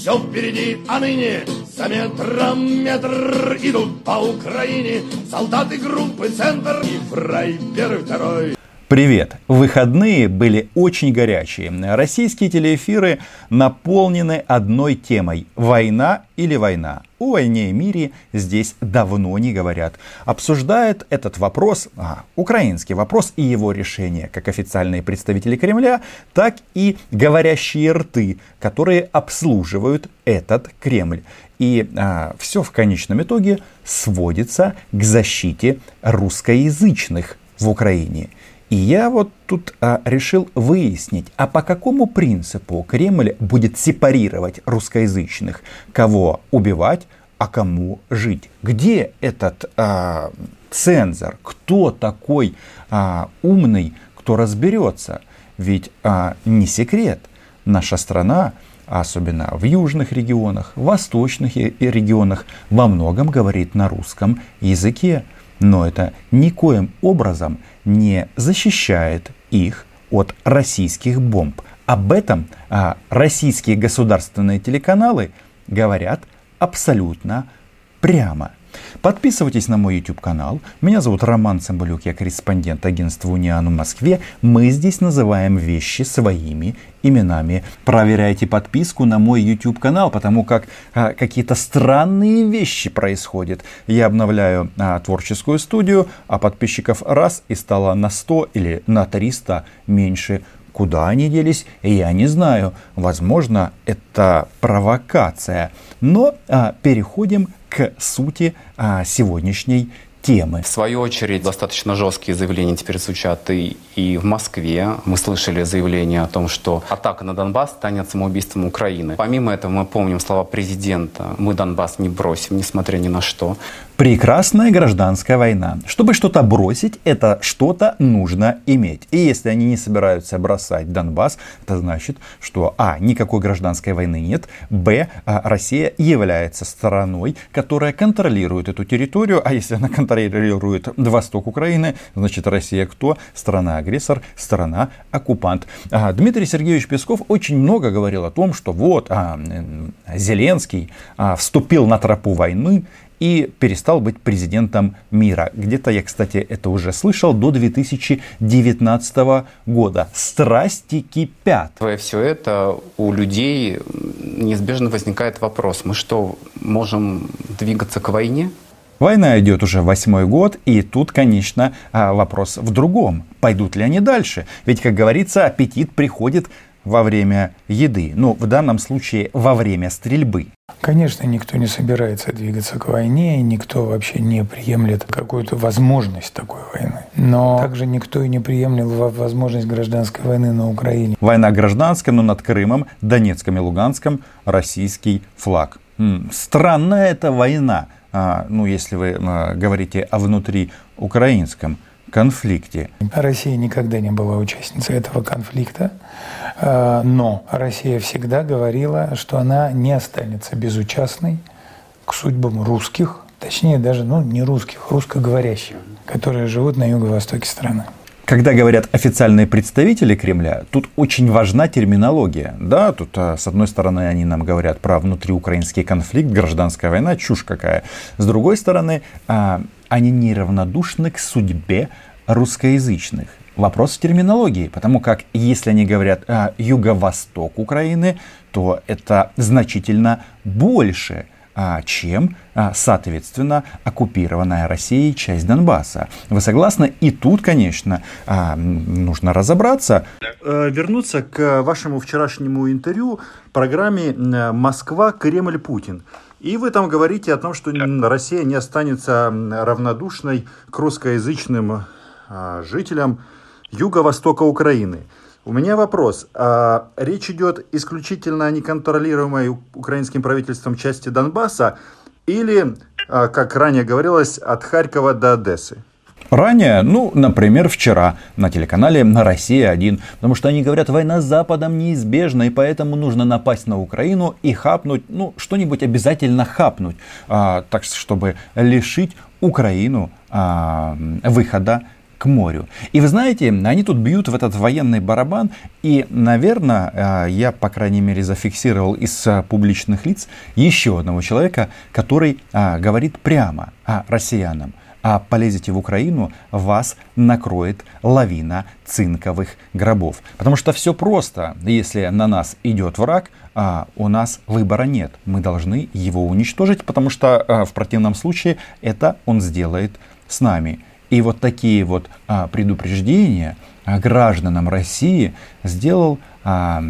все впереди, а ныне за метром метр идут по Украине солдаты группы «Центр» и фрай первый, второй. Привет! Выходные были очень горячие. Российские телеэфиры наполнены одной темой – война или война. О войне и мире здесь давно не говорят. Обсуждает этот вопрос, а, украинский вопрос и его решение, как официальные представители Кремля, так и говорящие рты, которые обслуживают этот Кремль. И а, все в конечном итоге сводится к защите русскоязычных в Украине – и я вот тут а, решил выяснить, а по какому принципу Кремль будет сепарировать русскоязычных, кого убивать, а кому жить. Где этот а, цензор? Кто такой а, умный, кто разберется? Ведь а, не секрет, наша страна, особенно в южных регионах, в восточных регионах, во многом говорит на русском языке. Но это никоим образом не защищает их от российских бомб. Об этом а, российские государственные телеканалы говорят абсолютно прямо. Подписывайтесь на мой YouTube канал. Меня зовут Роман Цымбалюк, я корреспондент агентства Униан в Москве. Мы здесь называем вещи своими именами. Проверяйте подписку на мой YouTube канал, потому как а, какие-то странные вещи происходят. Я обновляю а, творческую студию, а подписчиков раз и стало на 100 или на 300 меньше Куда они делись, я не знаю. Возможно, это провокация. Но а, переходим к сути а, сегодняшней темы. В свою очередь, достаточно жесткие заявления теперь звучат и, и в Москве. Мы слышали заявление о том, что атака на Донбасс станет самоубийством Украины. Помимо этого, мы помним слова президента «Мы Донбасс не бросим, несмотря ни на что». Прекрасная гражданская война. Чтобы что-то бросить, это что-то нужно иметь. И если они не собираются бросать Донбасс, это значит, что а. никакой гражданской войны нет, б. А, Россия является страной, которая контролирует эту территорию, а если она контролирует восток Украины, значит Россия кто? Страна-агрессор, страна-оккупант. А, Дмитрий Сергеевич Песков очень много говорил о том, что вот а, Зеленский а, вступил на тропу войны, и перестал быть президентом мира. Где-то я, кстати, это уже слышал до 2019 года. Страсти кипят. Все это у людей неизбежно возникает вопрос. Мы что, можем двигаться к войне? Война идет уже восьмой год, и тут, конечно, а, вопрос в другом. Пойдут ли они дальше? Ведь, как говорится, аппетит приходит во время еды, ну, в данном случае во время стрельбы. Конечно, никто не собирается двигаться к войне, и никто вообще не приемлет какую-то возможность такой войны. Но также никто и не приемлет возможность гражданской войны на Украине. Война гражданская, но над Крымом, Донецком и Луганском российский флаг. Странная эта война, а, ну, если вы а, говорите о внутри украинском конфликте. Россия никогда не была участницей этого конфликта, э, но Россия всегда говорила, что она не останется безучастной к судьбам русских, точнее даже ну, не русских, русскоговорящих, которые живут на юго-востоке страны. Когда говорят официальные представители Кремля, тут очень важна терминология. Да, тут а, с одной стороны они нам говорят про внутриукраинский конфликт, гражданская война, чушь какая. С другой стороны, а, они неравнодушны к судьбе русскоязычных. Вопрос в терминологии, потому как если они говорят а, юго-восток Украины, то это значительно больше, чем, а, соответственно, оккупированная Россией часть Донбасса. Вы согласны? И тут, конечно, а, нужно разобраться. Э, вернуться к вашему вчерашнему интервью программе «Москва, Кремль, Путин». И вы там говорите о том, что Россия не останется равнодушной к русскоязычным а, жителям юго-востока Украины. У меня вопрос. А, речь идет исключительно о неконтролируемой украинским правительством части Донбасса или, а, как ранее говорилось, от Харькова до Одессы? Ранее, ну, например, вчера на телеканале на «Россия-1», потому что они говорят, война с Западом неизбежна, и поэтому нужно напасть на Украину и хапнуть, ну, что-нибудь обязательно хапнуть, а, так чтобы лишить Украину а, выхода к морю. И вы знаете, они тут бьют в этот военный барабан, и, наверное, а, я, по крайней мере, зафиксировал из а, публичных лиц еще одного человека, который а, говорит прямо россиянам а полезете в Украину, вас накроет лавина цинковых гробов. Потому что все просто. Если на нас идет враг, а у нас выбора нет. Мы должны его уничтожить, потому что а, в противном случае это он сделает с нами. И вот такие вот а, предупреждения гражданам России сделал а,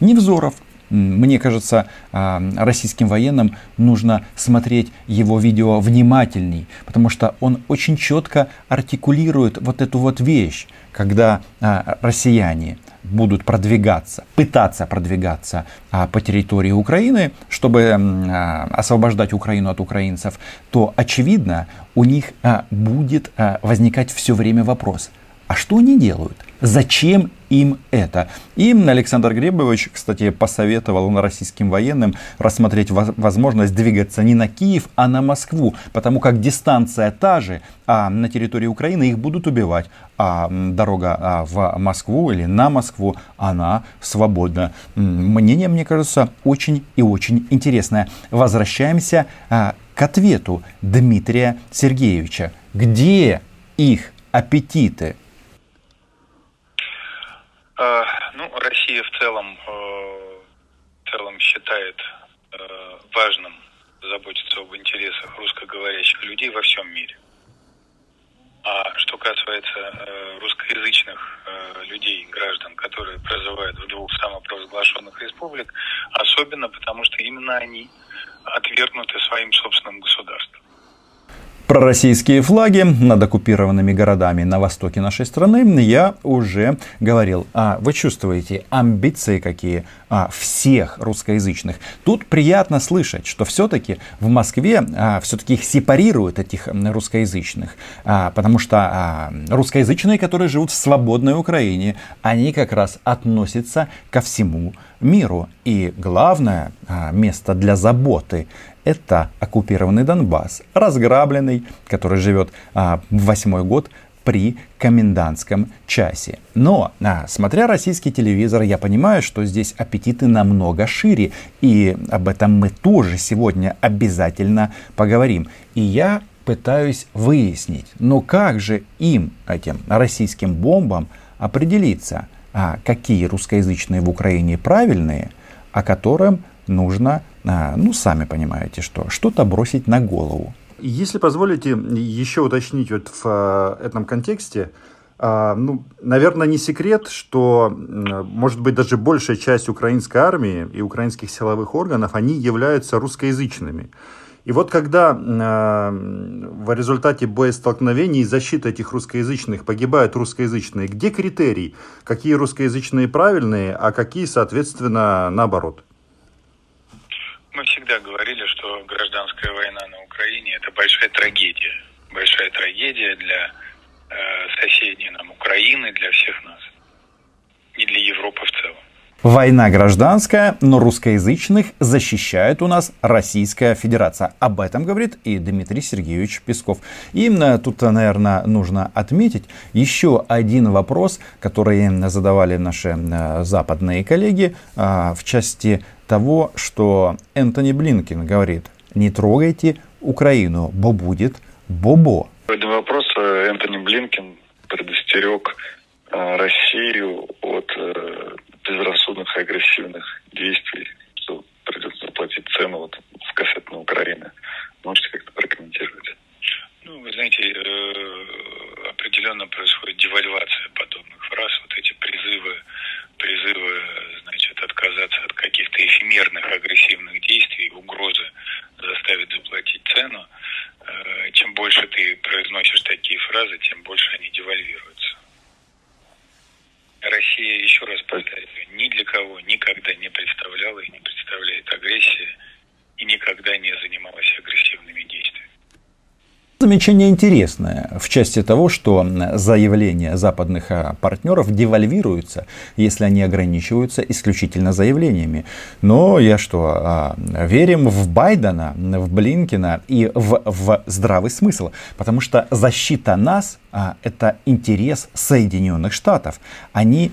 Невзоров. Мне кажется, а, российским военным нужно смотреть его видео внимательней, потому что он очень четко артикулирует вот эту вот вещь, когда а, россияне будут продвигаться, пытаться продвигаться а, по территории Украины, чтобы а, освобождать Украину от украинцев, то очевидно у них а, будет возникать все время вопрос, а что они делают? Зачем им это? Им Александр Гребович, кстати, посоветовал российским военным рассмотреть возможность двигаться не на Киев, а на Москву, потому как дистанция та же, а на территории Украины их будут убивать, а дорога а, в Москву или на Москву, она свободна. Мнение, мне кажется, очень и очень интересное. Возвращаемся а, к ответу Дмитрия Сергеевича. Где их аппетиты? Э, ну, Россия в целом, э, в целом считает э, важным заботиться об интересах русскоговорящих людей во всем мире. А что касается русскоязычных людей, граждан, которые проживают в двух самопровозглашенных республик, особенно потому, что именно они отвергнуты своим собственным государством. Пророссийские флаги над оккупированными городами на востоке нашей страны я уже говорил. А вы чувствуете амбиции какие а, всех русскоязычных. Тут приятно слышать, что все-таки в Москве а, все-таки их сепарируют, этих русскоязычных. А, потому что а, русскоязычные, которые живут в свободной Украине, они как раз относятся ко всему миру. И главное а, место для заботы это оккупированный Донбасс, разграбленный, который живет а, восьмой год при комендантском часе. Но, а, смотря российский телевизор, я понимаю, что здесь аппетиты намного шире. И об этом мы тоже сегодня обязательно поговорим. И я пытаюсь выяснить, ну как же им, этим российским бомбам, определиться, а, какие русскоязычные в Украине правильные, а которым нужно а, ну, сами понимаете, что что-то бросить на голову. Если позволите еще уточнить вот в э, этом контексте, а, ну, наверное, не секрет, что, может быть, даже большая часть украинской армии и украинских силовых органов, они являются русскоязычными. И вот когда э, в результате боестолкновений и защиты этих русскоязычных погибают русскоязычные, где критерий? Какие русскоязычные правильные, а какие, соответственно, наоборот? Мы всегда говорили, что гражданская война на Украине это большая трагедия. Большая трагедия для э, соседней нам Украины, для всех нас. И для Европы в целом. Война гражданская, но русскоязычных защищает у нас Российская Федерация. Об этом говорит и Дмитрий Сергеевич Песков. И тут, наверное, нужно отметить еще один вопрос, который задавали наши э, западные коллеги э, в части того, что Энтони Блинкин говорит, не трогайте Украину, бо будет бобо. По этому вопросу Энтони Блинкин предостерег э, Россию от безрассудных и агрессивных действий, что придется заплатить цену вот в кассетной Украины. Можете как-то прокомментировать? Ну, вы знаете, э, определенно происходит девальвация подобных фраз, вот эти призывы, призывы, значит, отказаться от каких-то эфемерных агрессивных действий, угрозы заставить заплатить цену. Э, чем больше ты произносишь такие фразы, тем больше они девальвируются. Россия, еще раз повторяю, ни для кого никогда не представляла и не представляет агрессии и никогда не занималась агрессивными действиями. Замечание интересное в части того, что заявления западных а, партнеров девальвируются, если они ограничиваются исключительно заявлениями. Но я что, а, верим в Байдена, в Блинкина и в, в здравый смысл, потому что защита нас а, это интерес Соединенных Штатов. Они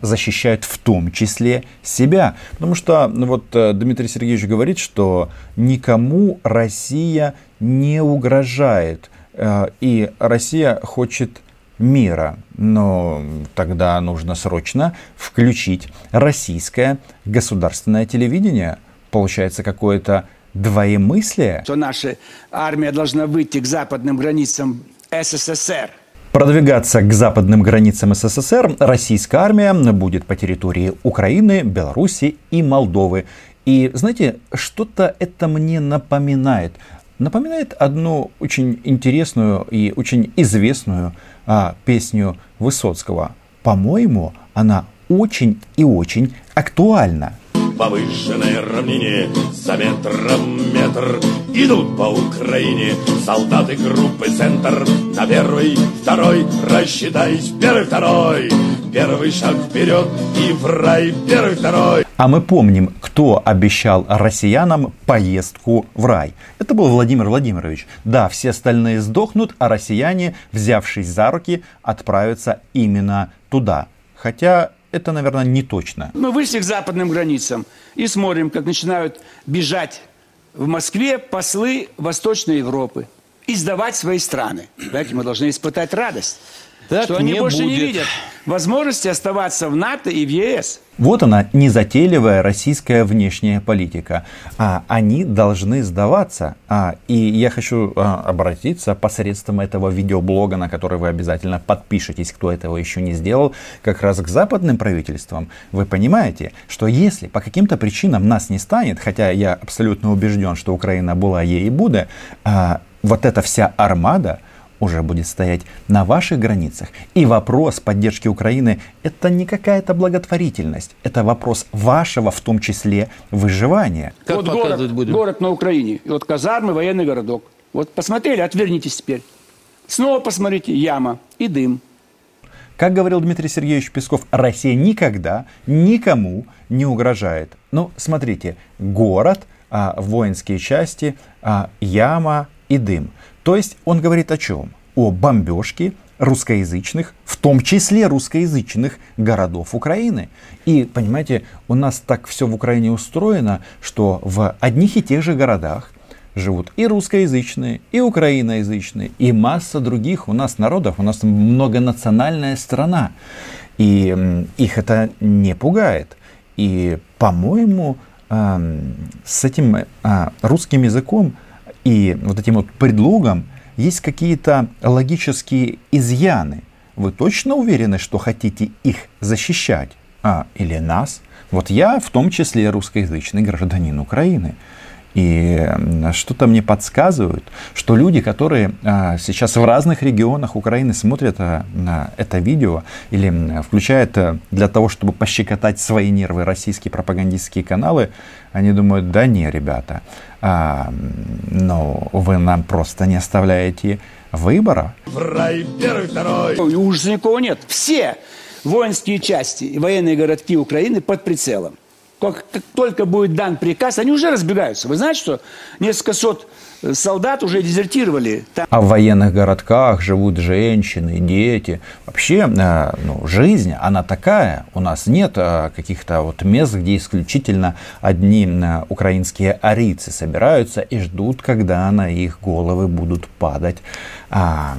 защищают в том числе себя. Потому что ну, вот э, Дмитрий Сергеевич говорит, что никому Россия не угрожает. Э, и Россия хочет мира. Но тогда нужно срочно включить российское государственное телевидение. Получается какое-то двоемыслие. Что наша армия должна выйти к западным границам СССР. Продвигаться к западным границам СССР российская армия будет по территории Украины, Беларуси и Молдовы. И знаете, что-то это мне напоминает. Напоминает одну очень интересную и очень известную а, песню Высоцкого. По-моему, она очень и очень актуальна повышенной равнине За метром метр идут по Украине Солдаты группы «Центр» на первый, второй Рассчитайся, первый, второй Первый шаг вперед и в рай, первый, второй а мы помним, кто обещал россиянам поездку в рай. Это был Владимир Владимирович. Да, все остальные сдохнут, а россияне, взявшись за руки, отправятся именно туда. Хотя это, наверное, не точно. Мы вышли к западным границам и смотрим, как начинают бежать в Москве послы Восточной Европы и сдавать свои страны. Знаете, мы должны испытать радость. Так что они больше будет. не видят возможности оставаться в НАТО и в ЕС. Вот она, незатейливая российская внешняя политика. А они должны сдаваться. А, и я хочу а, обратиться посредством этого видеоблога, на который вы обязательно подпишитесь, кто этого еще не сделал, как раз к западным правительствам. Вы понимаете, что если по каким-то причинам нас не станет, хотя я абсолютно убежден, что Украина была ей и будет, а, вот эта вся армада, уже будет стоять на ваших границах. И вопрос поддержки Украины – это не какая-то благотворительность, это вопрос вашего, в том числе, выживания. Как вот город, будем? город на Украине, и вот казармы, военный городок. Вот посмотрели, отвернитесь теперь. Снова посмотрите, яма и дым. Как говорил Дмитрий Сергеевич Песков, Россия никогда никому не угрожает. Ну, смотрите, город, а, воинские части, а, яма и дым. То есть он говорит о чем? О бомбежке русскоязычных, в том числе русскоязычных городов Украины. И, понимаете, у нас так все в Украине устроено, что в одних и тех же городах живут и русскоязычные, и украиноязычные, и масса других у нас народов. У нас многонациональная страна. И их это не пугает. И, по-моему, с этим а, русским языком и вот этим вот предлогом есть какие-то логические изъяны. Вы точно уверены, что хотите их защищать? А, или нас? Вот я в том числе русскоязычный гражданин Украины. И что-то мне подсказывает, что люди, которые а, сейчас в разных регионах Украины смотрят а, на это видео или включают а, для того, чтобы пощекотать свои нервы российские пропагандистские каналы, они думают, да не, ребята, а, но вы нам просто не оставляете выбора. В рай первый, второй. Ужаса никого нет. Все воинские части и военные городки Украины под прицелом. Как, как только будет дан приказ, они уже разбегаются. Вы знаете, что несколько сот солдат уже дезертировали. Там... А в военных городках живут женщины, дети. Вообще, э, ну, жизнь, она такая. У нас нет э, каких-то вот мест, где исключительно одни украинские арийцы собираются и ждут, когда на их головы будут падать а,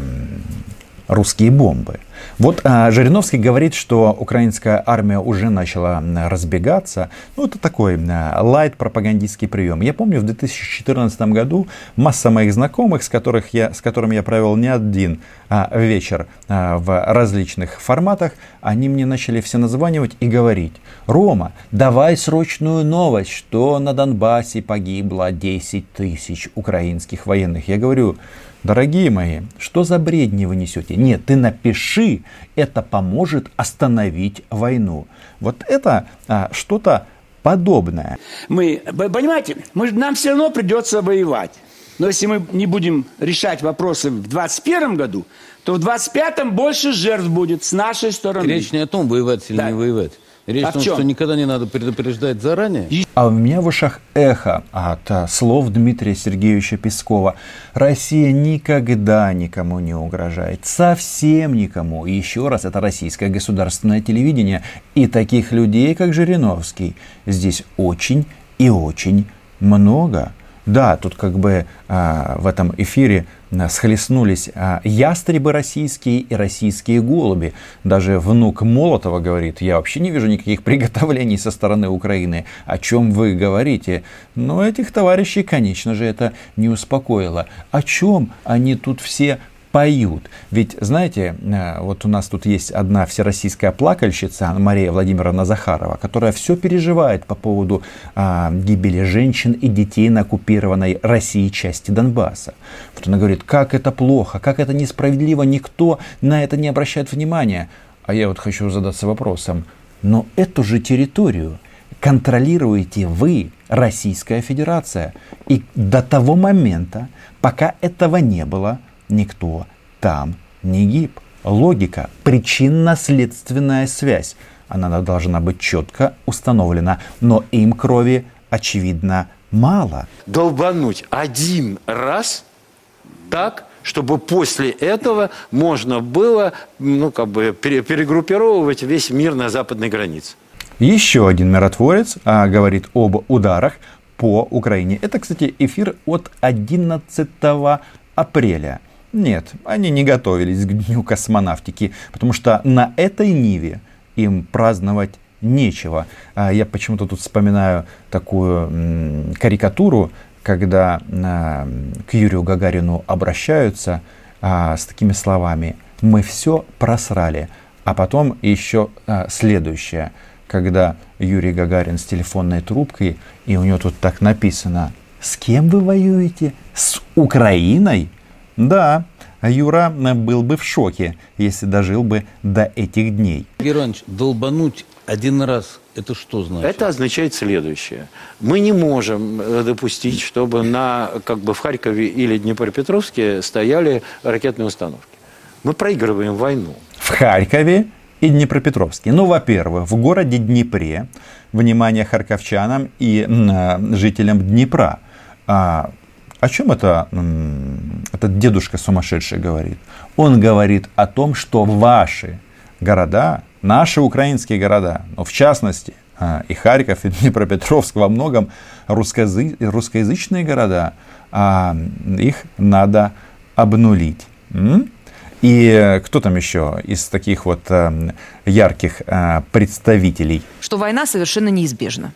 русские бомбы. Вот а, Жириновский говорит, что украинская армия уже начала разбегаться. Ну, это такой а, лайт-пропагандистский прием. Я помню, в 2014 году масса моих знакомых, с, которых я, с которыми я провел не один а, вечер а, в различных форматах, они мне начали все названивать и говорить, Рома, давай срочную новость, что на Донбассе погибло 10 тысяч украинских военных. Я говорю, Дорогие мои, что за бредни вы несете? Нет, ты напиши, это поможет остановить войну. Вот это а, что-то подобное. Мы, понимаете, мы, нам все равно придется воевать. Но если мы не будем решать вопросы в 2021 году, то в 2025 больше жертв будет с нашей стороны. Речь не о том, воевать или да. не воевать. Речь а о том, что никогда не надо предупреждать заранее. А у меня в ушах эхо от а, слов Дмитрия Сергеевича Пескова. Россия никогда никому не угрожает. Совсем никому. И еще раз, это российское государственное телевидение. И таких людей, как Жириновский, здесь очень и очень много. Да, тут как бы а, в этом эфире а, схлестнулись а, ястребы российские и российские голуби. Даже внук Молотова говорит, я вообще не вижу никаких приготовлений со стороны Украины. О чем вы говорите? Но этих товарищей, конечно же, это не успокоило. О чем они тут все поют. Ведь, знаете, э, вот у нас тут есть одна всероссийская плакальщица, Мария Владимировна Захарова, которая все переживает по поводу а, гибели женщин и детей на оккупированной России части Донбасса. Вот она говорит, как это плохо, как это несправедливо, никто на это не обращает внимания. А я вот хочу задаться вопросом, но эту же территорию контролируете вы, Российская Федерация. И до того момента, пока этого не было, никто там не гиб. Логика, причинно-следственная связь. Она должна быть четко установлена, но им крови, очевидно, мало. Долбануть один раз так, чтобы после этого можно было ну, как бы перегруппировывать весь мир на западной границе. Еще один миротворец а, говорит об ударах по Украине. Это, кстати, эфир от 11 апреля. Нет, они не готовились к Дню космонавтики, потому что на этой Ниве им праздновать нечего. А я почему-то тут вспоминаю такую карикатуру, когда а, к Юрию Гагарину обращаются а, с такими словами «Мы все просрали». А потом еще следующее, когда Юрий Гагарин с телефонной трубкой, и у него тут так написано «С кем вы воюете? С Украиной?» Да, Юра был бы в шоке, если дожил бы до этих дней. Геранч, долбануть один раз это что значит? Это означает следующее. Мы не можем э, допустить, чтобы на, как бы в Харькове или Днепропетровске стояли ракетные установки. Мы проигрываем войну. В Харькове и Днепропетровске. Ну, во-первых, в городе Днепре, внимание харьковчанам и э, жителям Днепра, а, о чем это этот дедушка сумасшедший говорит? Он говорит о том, что ваши города, наши украинские города, но в частности а, и Харьков, и Днепропетровск во многом русскоязычные города, а, их надо обнулить. И кто там еще из таких вот э, ярких э, представителей? Что война совершенно неизбежна.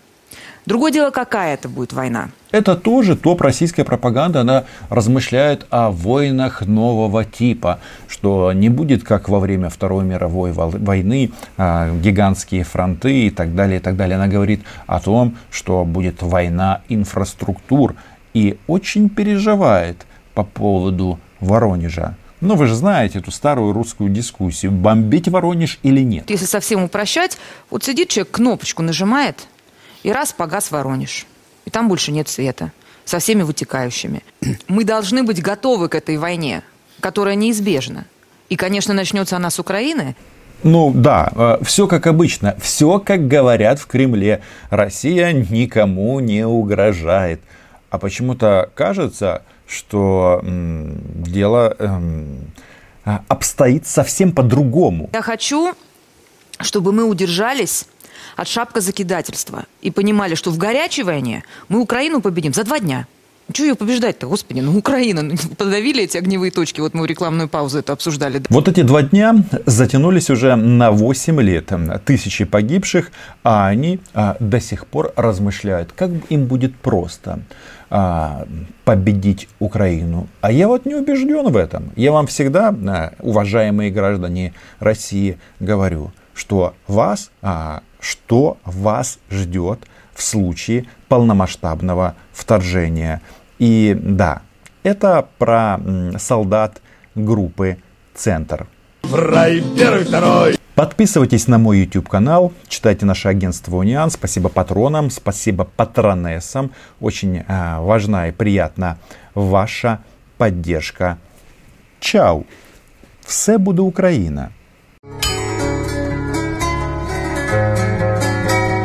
Другое дело, какая это будет война. Это тоже топ-российская пропаганда. Она размышляет о войнах нового типа, что не будет, как во время Второй мировой войны, а, гигантские фронты и так далее, и так далее. Она говорит о том, что будет война инфраструктур и очень переживает по поводу Воронежа. Но вы же знаете эту старую русскую дискуссию, бомбить Воронеж или нет. Если совсем упрощать, вот сидит человек, кнопочку нажимает, и раз погас Воронеж. И там больше нет света. Со всеми вытекающими. Мы должны быть готовы к этой войне, которая неизбежна. И, конечно, начнется она с Украины. Ну да, э, все как обычно, все как говорят в Кремле. Россия никому не угрожает. А почему-то кажется, что м, дело м, обстоит совсем по-другому. Я хочу, чтобы мы удержались от шапка закидательства и понимали, что в горячей войне мы Украину победим за два дня. Чего ее побеждать-то, господи, ну Украина, ну, подавили эти огневые точки, вот мы рекламную паузу это обсуждали. Вот эти два дня затянулись уже на 8 лет, тысячи погибших, а они а, до сих пор размышляют, как им будет просто а, победить Украину. А я вот не убежден в этом. Я вам всегда, а, уважаемые граждане России, говорю, что вас а, что вас ждет в случае полномасштабного вторжения. И да, это про солдат группы «Центр». В рай первый, второй. Подписывайтесь на мой YouTube канал, читайте наше агентство Униан. Спасибо патронам, спасибо патронессам. Очень а, важна и приятна ваша поддержка. Чао! Все буде Україна!